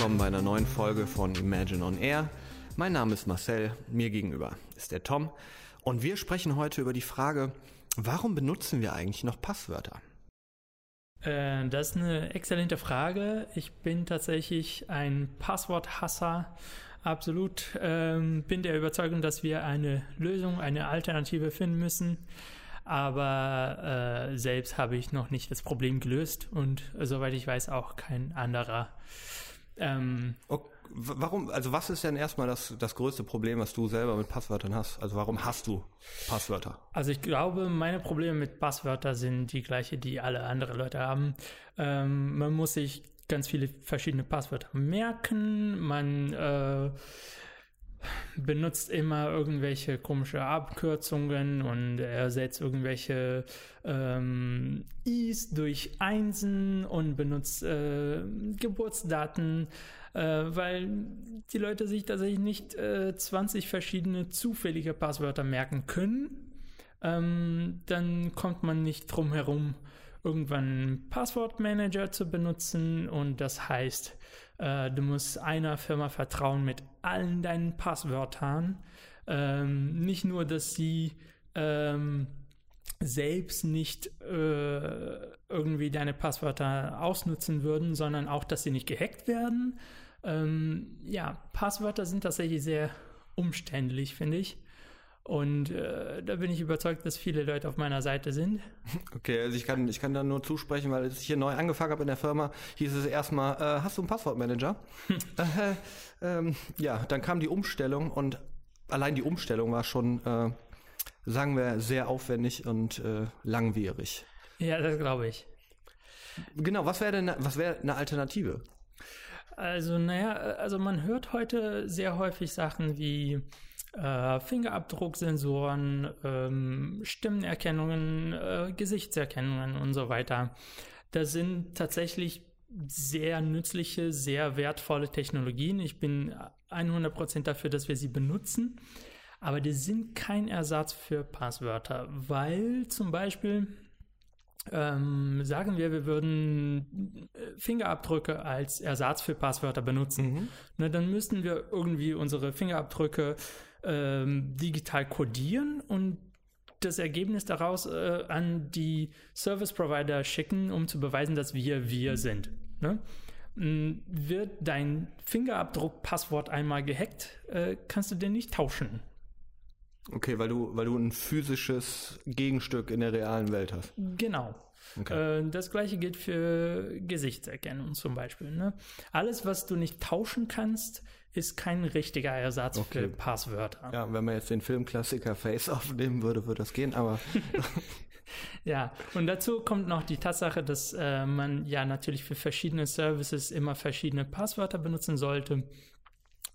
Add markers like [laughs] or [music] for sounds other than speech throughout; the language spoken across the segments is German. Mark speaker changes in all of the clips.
Speaker 1: willkommen bei einer neuen Folge von Imagine on Air. Mein Name ist Marcel, mir gegenüber ist der Tom und wir sprechen heute über die Frage, warum benutzen wir eigentlich noch Passwörter?
Speaker 2: Äh, das ist eine exzellente Frage. Ich bin tatsächlich ein Passworthasser. Absolut ähm, bin der Überzeugung, dass wir eine Lösung, eine Alternative finden müssen. Aber äh, selbst habe ich noch nicht das Problem gelöst und äh, soweit ich weiß auch kein anderer.
Speaker 1: Ähm, okay. Warum, also was ist denn erstmal das, das größte Problem, was du selber mit Passwörtern hast? Also warum hast du Passwörter?
Speaker 2: Also ich glaube, meine Probleme mit Passwörtern sind die gleiche, die alle anderen Leute haben. Ähm, man muss sich ganz viele verschiedene Passwörter merken. Man äh, benutzt immer irgendwelche komische Abkürzungen und ersetzt irgendwelche ähm, Is durch Einsen und benutzt äh, Geburtsdaten, äh, weil die Leute sich tatsächlich nicht äh, 20 verschiedene zufällige Passwörter merken können. Ähm, dann kommt man nicht drum herum, irgendwann Passwortmanager zu benutzen und das heißt, äh, du musst einer Firma vertrauen mit allen deinen Passwörtern. Ähm, nicht nur, dass sie ähm, selbst nicht äh, irgendwie deine Passwörter ausnutzen würden, sondern auch, dass sie nicht gehackt werden. Ähm, ja, Passwörter sind tatsächlich sehr umständlich, finde ich. Und äh, da bin ich überzeugt, dass viele Leute auf meiner Seite sind. [laughs]
Speaker 1: Okay, also ich kann, ich kann da nur zusprechen, weil als ich hier neu angefangen habe in der Firma, hieß es erstmal, äh, hast du einen Passwortmanager? [laughs] äh, ähm, ja, dann kam die Umstellung und allein die Umstellung war schon, äh, sagen wir, sehr aufwendig und äh, langwierig.
Speaker 2: Ja, das glaube ich.
Speaker 1: Genau, was wäre denn, was wäre eine Alternative?
Speaker 2: Also, naja, also man hört heute sehr häufig Sachen wie, äh, Fingerabdrucksensoren, ähm, Stimmenerkennungen, äh, Gesichtserkennungen und so weiter. Das sind tatsächlich sehr nützliche, sehr wertvolle Technologien. Ich bin 100% dafür, dass wir sie benutzen. Aber die sind kein Ersatz für Passwörter, weil zum Beispiel ähm, sagen wir, wir würden äh, Fingerabdrücke als Ersatz für Passwörter benutzen. Mhm. Ne, dann müssten wir irgendwie unsere Fingerabdrücke ähm, digital codieren und das Ergebnis daraus äh, an die Service Provider schicken, um zu beweisen, dass wir wir sind. Ne? Mm, wird dein Fingerabdruck-Passwort einmal gehackt, äh, kannst du den nicht tauschen.
Speaker 1: Okay, weil du, weil du ein physisches Gegenstück in der realen Welt hast.
Speaker 2: Genau. Okay. Äh, das gleiche gilt für Gesichtserkennung zum Beispiel. Ne? Alles, was du nicht tauschen kannst, ist kein richtiger Ersatz okay. für Passwörter.
Speaker 1: Ja, wenn man jetzt den Filmklassiker Face [laughs] aufnehmen würde, würde das gehen, aber. [laughs]
Speaker 2: ja, und dazu kommt noch die Tatsache, dass äh, man ja natürlich für verschiedene Services immer verschiedene Passwörter benutzen sollte.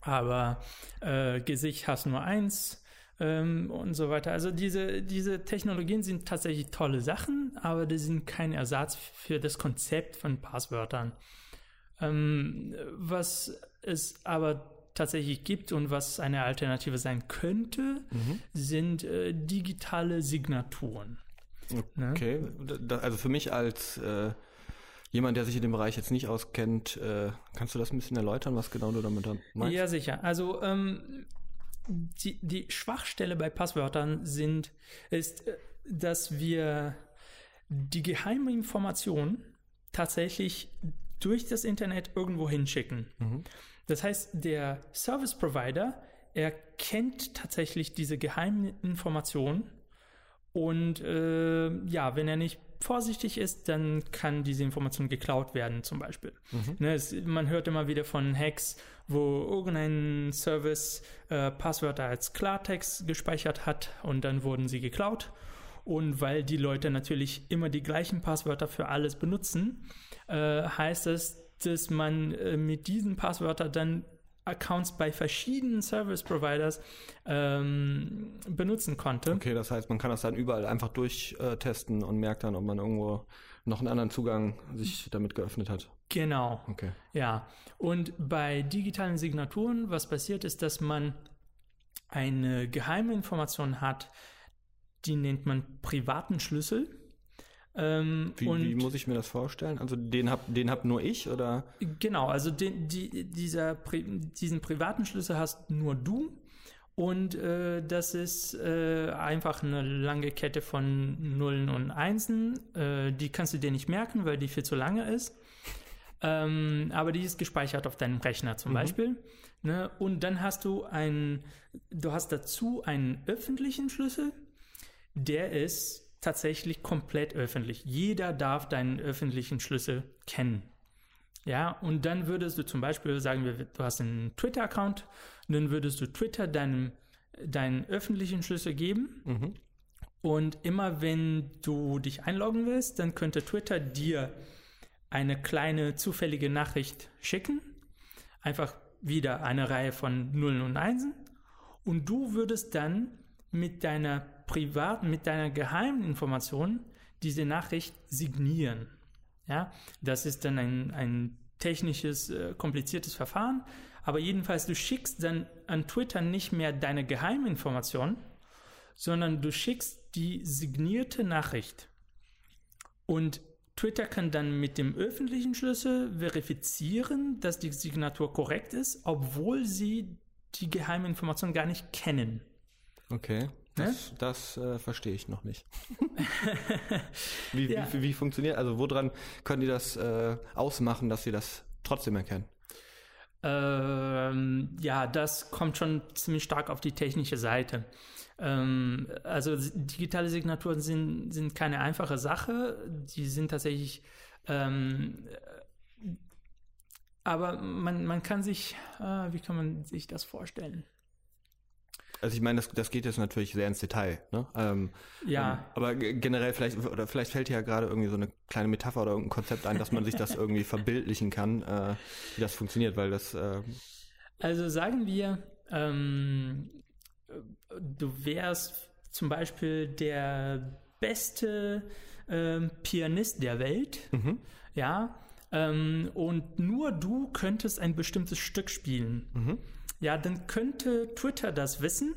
Speaker 2: Aber äh, Gesicht hast nur eins ähm, und so weiter. Also diese, diese Technologien sind tatsächlich tolle Sachen, aber die sind kein Ersatz für das Konzept von Passwörtern. Ähm, was es aber tatsächlich gibt und was eine Alternative sein könnte, mhm. sind äh, digitale Signaturen.
Speaker 1: Ne? Okay, ne? also für mich als äh, jemand, der sich in dem Bereich jetzt nicht auskennt, äh, kannst du das ein bisschen erläutern, was genau du damit meinst?
Speaker 2: Ja, sicher. Also ähm, die, die Schwachstelle bei Passwörtern sind, ist, äh, dass wir die geheime Information tatsächlich durch das Internet irgendwo hinschicken. Mhm. Das heißt, der Service Provider erkennt tatsächlich diese geheimen Informationen und äh, ja, wenn er nicht vorsichtig ist, dann kann diese Information geklaut werden, zum Beispiel. Mhm. Ne, es, man hört immer wieder von Hacks, wo irgendein Service äh, Passwörter als Klartext gespeichert hat und dann wurden sie geklaut. Und weil die Leute natürlich immer die gleichen Passwörter für alles benutzen, äh, heißt es, dass man äh, mit diesen Passwörtern dann Accounts bei verschiedenen Service Providers ähm, benutzen konnte.
Speaker 1: Okay, das heißt, man kann das dann überall einfach durchtesten und merkt dann, ob man irgendwo noch einen anderen Zugang sich damit geöffnet hat.
Speaker 2: Genau. Okay. Ja. Und bei digitalen Signaturen, was passiert ist, dass man eine geheime Information hat, die nennt man privaten Schlüssel. Ähm,
Speaker 1: Wie, wie muss ich mir das vorstellen? Also den hab, den hab nur ich oder?
Speaker 2: Genau, also den, die, dieser, diesen privaten Schlüssel hast nur du und äh, das ist äh, einfach eine lange Kette von Nullen und Einsen. Äh, die kannst du dir nicht merken, weil die viel zu lange ist. Ähm, aber die ist gespeichert auf deinem Rechner zum Beispiel. Ne? Und dann hast du ein, du hast dazu einen öffentlichen Schlüssel, der ist tatsächlich komplett öffentlich. Jeder darf deinen öffentlichen Schlüssel kennen. Ja, und dann würdest du zum Beispiel, sagen wir, du hast einen Twitter-Account, dann würdest du Twitter deinem, deinen öffentlichen Schlüssel geben. Und immer wenn du dich einloggen willst, dann könnte Twitter dir eine kleine zufällige Nachricht schicken. Einfach wieder eine Reihe von Nullen und Einsen. Und du würdest dann mit deiner privaten, mit deiner geheimen Information diese Nachricht signieren. Ja, das ist dann ein, ein technisches, äh, kompliziertes Verfahren. Aber jedenfalls, du schickst dann an Twitter nicht mehr deine Geheiminformation, sondern du schickst die signierte Nachricht. Und Twitter kann dann mit dem öffentlichen Schlüssel verifizieren, dass die Signatur korrekt ist, obwohl sie die Geheiminformation gar nicht kennen.
Speaker 1: Okay. Das, das äh, verstehe ich noch nicht. [laughs] wie,
Speaker 2: Ja.
Speaker 1: wie, wie funktioniert? Also woran können die das äh, ausmachen, dass sie das trotzdem erkennen?
Speaker 2: Ähm, ja, das kommt schon ziemlich stark auf die technische Seite. Ähm, also digitale Signaturen sind, sind keine einfache Sache. Die sind tatsächlich, ähm, äh, aber man, man kann sich, äh, wie kann man sich das vorstellen?
Speaker 1: Also ich meine, das, das geht jetzt natürlich sehr ins Detail. Ne? Ähm,
Speaker 2: Ja.
Speaker 1: Ähm, aber generell vielleicht, oder vielleicht fällt dir ja gerade irgendwie so eine kleine Metapher oder irgendein Konzept ein, dass man sich das irgendwie verbildlichen kann, äh, wie das funktioniert, weil das, äh,
Speaker 2: Also sagen wir, ähm, du wärst zum Beispiel der beste ähm, Pianist der Welt, ja, ähm, und nur du könntest ein bestimmtes Stück spielen. Ja, dann könnte Twitter das wissen.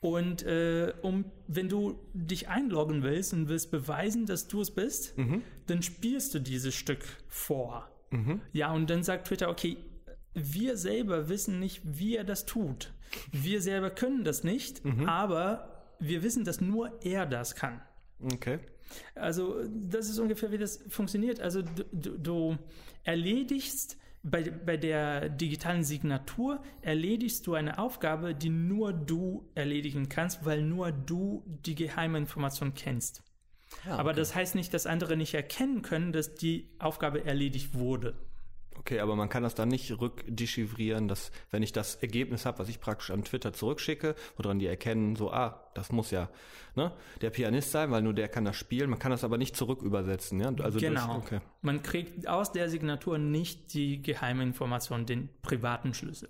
Speaker 2: Und äh, um, wenn du dich einloggen willst und willst beweisen, dass du es bist, dann spielst du dieses Stück vor. Ja, und dann sagt Twitter, okay, wir selber wissen nicht, wie er das tut. Wir selber können das nicht, aber wir wissen, dass nur er das kann.
Speaker 1: okay.
Speaker 2: Also das ist ungefähr, wie das funktioniert. Also du, du, du erledigst bei, bei der digitalen Signatur, erledigst du eine Aufgabe, die nur du erledigen kannst, weil nur du die geheime Information kennst. Aber das heißt nicht, dass andere nicht erkennen können, dass die Aufgabe erledigt wurde.
Speaker 1: Okay, aber man kann das dann nicht rückdechiffrieren, dass wenn ich das Ergebnis habe, was ich praktisch an Twitter zurückschicke, woran die erkennen, so, ah, das muss ja ne, der Pianist sein, weil nur der kann das spielen. Man kann das aber nicht zurückübersetzen. Ja? Also
Speaker 2: Genau.
Speaker 1: Durch, okay.
Speaker 2: Man kriegt aus der Signatur nicht die geheime Information, den privaten Schlüssel.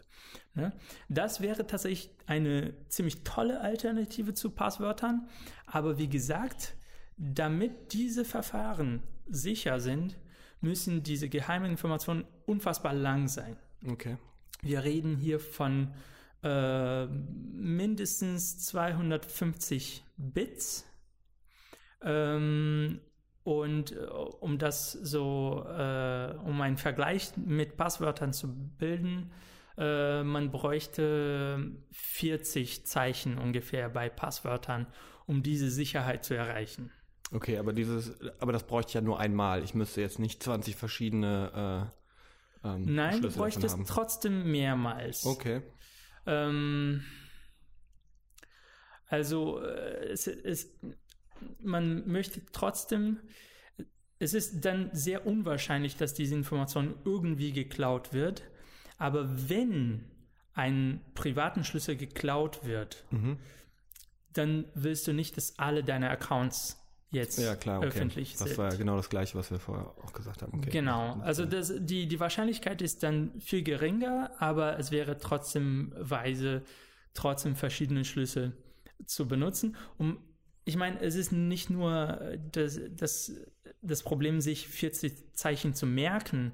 Speaker 2: Ne? Das wäre tatsächlich eine ziemlich tolle Alternative zu Passwörtern. Aber wie gesagt, damit diese Verfahren sicher sind, müssen diese geheimen Informationen unfassbar lang sein.
Speaker 1: okay.
Speaker 2: Wir reden hier von äh, mindestens 250 Bits. Ähm, und äh, um das so, äh, um einen Vergleich mit Passwörtern zu bilden, äh, man bräuchte 40 Zeichen ungefähr bei Passwörtern, um diese Sicherheit zu erreichen.
Speaker 1: Okay, aber dieses, aber das bräuchte ich ja nur einmal. Ich müsste jetzt nicht 20 verschiedene äh, ähm,
Speaker 2: Nein, du
Speaker 1: Schlüssel davon
Speaker 2: bräuchtest trotzdem mehrmals.
Speaker 1: Okay.
Speaker 2: Ähm, also äh, es, es, man möchte trotzdem, es ist dann sehr unwahrscheinlich, dass diese Information irgendwie geklaut wird. Aber wenn ein privaten Schlüssel geklaut wird,
Speaker 1: Mhm.
Speaker 2: dann willst du nicht, dass alle deine Accounts jetzt
Speaker 1: Ja, klar, okay.
Speaker 2: öffentlich
Speaker 1: das
Speaker 2: sind.
Speaker 1: war ja genau das Gleiche, was wir vorher auch gesagt haben. Okay.
Speaker 2: Genau, also das, die, die Wahrscheinlichkeit ist dann viel geringer, aber es wäre trotzdem weise, trotzdem verschiedene Schlüssel zu benutzen. Um, ich meine, es ist nicht nur das, das, das Problem, sich 40 Zeichen zu merken,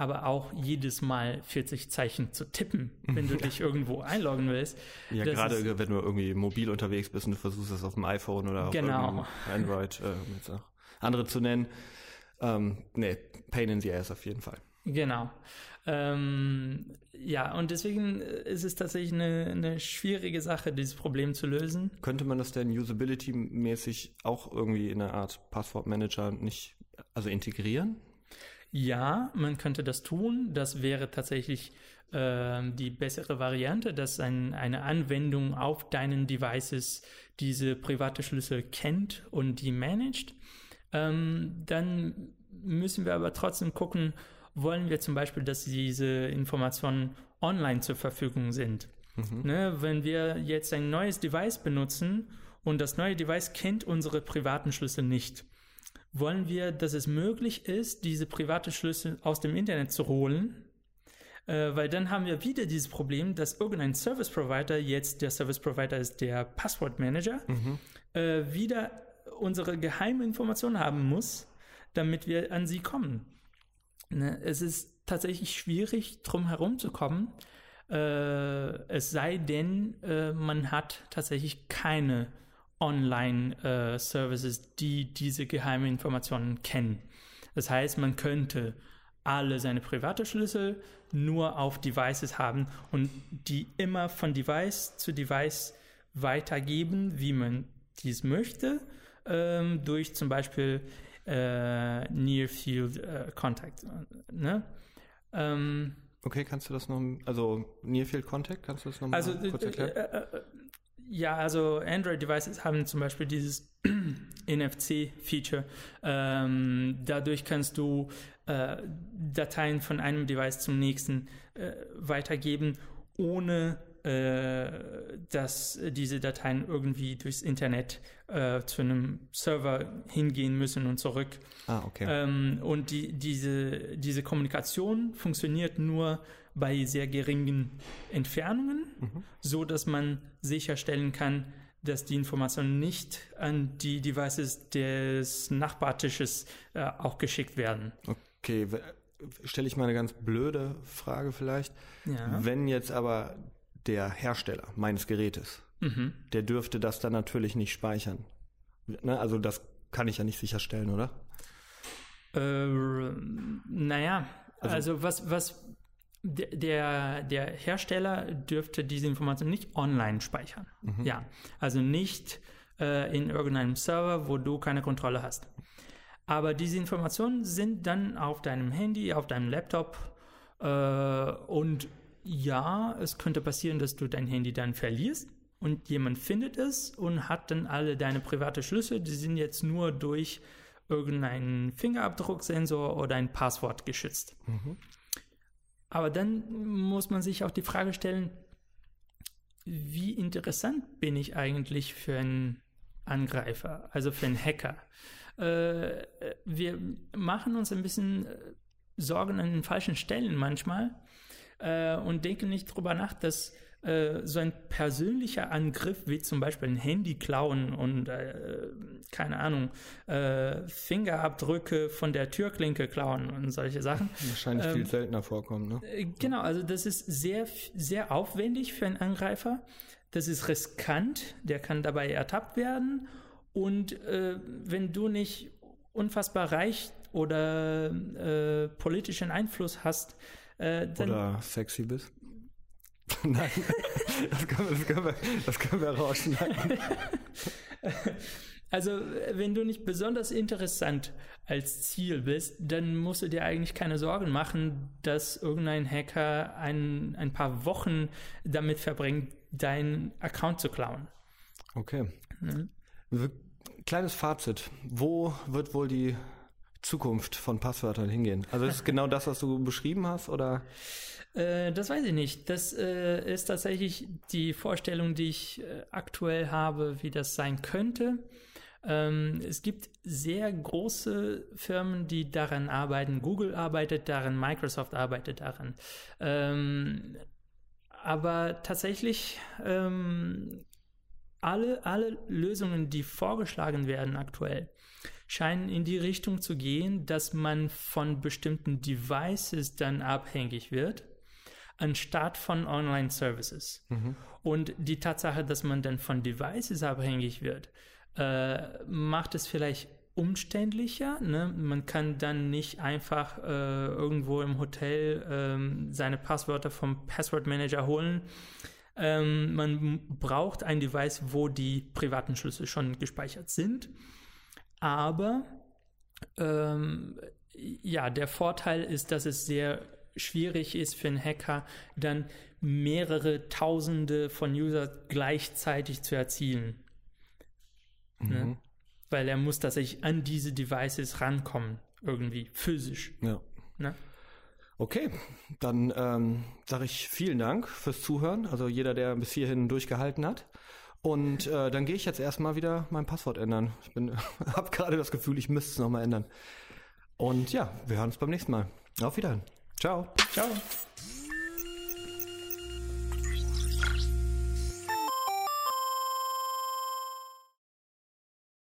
Speaker 2: aber auch jedes Mal 40 Zeichen zu tippen, wenn du [laughs] dich irgendwo einloggen willst.
Speaker 1: Ja,
Speaker 2: Das
Speaker 1: gerade
Speaker 2: ist-
Speaker 1: wenn du irgendwie mobil unterwegs bist und du versuchst das auf dem iPhone oder auf
Speaker 2: Genau.
Speaker 1: irgendeinem Android äh, mit so andere zu nennen. Ähm, nee, Pain in the Ass auf jeden Fall.
Speaker 2: Genau. Ähm, ja, und deswegen ist es tatsächlich eine, eine, schwierige Sache, dieses Problem zu lösen.
Speaker 1: Könnte man das denn usability-mäßig auch irgendwie in einer Art Passwortmanager nicht, also integrieren?
Speaker 2: Ja, man könnte das tun. Das wäre tatsächlich äh, die bessere Variante, dass ein, eine Anwendung auf deinen Devices diese private Schlüssel kennt und die managt. Ähm, dann müssen wir aber trotzdem gucken, wollen wir zum Beispiel, dass diese Informationen online zur Verfügung sind. Mhm. Ne, wenn wir jetzt ein neues Device benutzen und das neue Device kennt unsere privaten Schlüssel nicht, wollen wir, dass es möglich ist, diese private Schlüssel aus dem Internet zu holen, äh, weil dann haben wir wieder dieses Problem, dass irgendein Service Provider, jetzt der Service Provider ist der Passwortmanager, mhm. äh, wieder unsere geheime Informationen haben muss, damit wir an sie kommen. Ne? Es ist tatsächlich schwierig, drum herum zu kommen. Äh, es sei denn, äh, man hat tatsächlich keine Online-Services, äh, die diese geheimen Informationen kennen. Das heißt, man könnte alle seine private Schlüssel nur auf Devices haben und die immer von Device zu Device weitergeben, wie man dies möchte, ähm, durch zum Beispiel äh, Near Field äh, Contact. Ne?
Speaker 1: Ähm, okay, kannst du das noch, also Near Field Contact, kannst du das noch
Speaker 2: also, kurz erklären? Äh, äh, äh, ja, also Android-Devices haben zum Beispiel dieses [clears throat] NFC-Feature. Ähm, dadurch kannst du äh, Dateien von einem Device zum nächsten weitergeben, ohne äh, dass diese Dateien irgendwie durchs Internet äh, zu einem Server hingehen müssen und zurück.
Speaker 1: Ah, okay.
Speaker 2: Ähm, und die, diese, diese Kommunikation funktioniert nur bei sehr geringen Entfernungen, mhm. so dass man sicherstellen kann, dass die Informationen nicht an die Devices des Nachbartisches äh, auch geschickt werden.
Speaker 1: Okay, stelle ich mal eine ganz blöde Frage vielleicht. Ja. Wenn jetzt aber der Hersteller meines Gerätes, mhm. der dürfte das dann natürlich nicht speichern. Ne? Also das kann ich ja nicht sicherstellen, oder?
Speaker 2: Äh, naja, also, also was, was der, der Hersteller dürfte diese Information nicht online speichern. Mhm. Ja, also nicht äh, in irgendeinem Server, wo du keine Kontrolle hast. Aber diese Informationen sind dann auf deinem Handy, auf deinem Laptop äh, und ja, es könnte passieren, dass du dein Handy dann verlierst und jemand findet es und hat dann alle deine private Schlüssel, die sind jetzt nur durch irgendeinen Fingerabdrucksensor oder ein Passwort geschützt. Mhm. Aber dann muss man sich auch die Frage stellen, wie interessant bin ich eigentlich für einen Angreifer, also für einen Hacker? Äh, wir machen uns ein bisschen Sorgen an den falschen Stellen manchmal äh, und denke nicht drüber nach, dass äh, so ein persönlicher Angriff wie zum Beispiel ein Handy klauen und äh, keine Ahnung äh, Fingerabdrücke von der Türklinke klauen und solche Sachen [laughs]
Speaker 1: wahrscheinlich ähm, viel seltener vorkommen. Ne?
Speaker 2: Äh, genau, also das ist sehr sehr aufwendig für einen Angreifer. Das ist riskant, der kann dabei ertappt werden und äh, wenn du nicht unfassbar reich oder politischen Einfluss hast,
Speaker 1: dann, Oder sexy bist. [laughs] Nein, das können, wir, das, können wir, das können wir rausschneiden. [laughs]
Speaker 2: Also, wenn du nicht besonders interessant als Ziel bist, dann musst du dir eigentlich keine Sorgen machen, dass irgendein Hacker ein, ein paar Wochen damit verbringt, deinen Account zu klauen.
Speaker 1: Okay. Mhm. Kleines Fazit. Wo wird wohl die Zukunft von Passwörtern hingehen? Also ist es genau das, was du beschrieben hast, oder?
Speaker 2: Äh, das weiß ich nicht. Das äh, ist tatsächlich die Vorstellung, die ich äh, aktuell habe, wie das sein könnte. Ähm, es gibt sehr große Firmen, die daran arbeiten. Google arbeitet daran, Microsoft arbeitet daran. Ähm, aber tatsächlich ähm, alle, alle Lösungen, die vorgeschlagen werden aktuell, scheinen in die Richtung zu gehen, dass man von bestimmten Devices dann abhängig wird, anstatt von Online-Services. Mhm. Und die Tatsache, dass man dann von Devices abhängig wird, äh, macht es vielleicht umständlicher. Ne? Man kann dann nicht einfach äh, irgendwo im Hotel ähm, seine Passwörter vom Password Manager holen. Ähm, man braucht ein Device, wo die privaten Schlüssel schon gespeichert sind. Aber ähm, ja, der Vorteil ist, dass es sehr schwierig ist für einen Hacker, dann mehrere Tausende von User gleichzeitig zu erzielen. Ne? Mhm. Ne? Weil er muss tatsächlich an diese Devices rankommen, irgendwie physisch.
Speaker 1: Ja. Ne? Okay, dann ähm, sage ich vielen Dank fürs Zuhören. Also jeder, der bis hierhin durchgehalten hat. Und äh, dann gehe ich jetzt erstmal wieder mein Passwort ändern. Ich [laughs] habe gerade das Gefühl, ich müsste es nochmal ändern. Und ja, wir hören uns beim nächsten Mal. Auf Wiedersehen. Ciao.
Speaker 2: Ciao.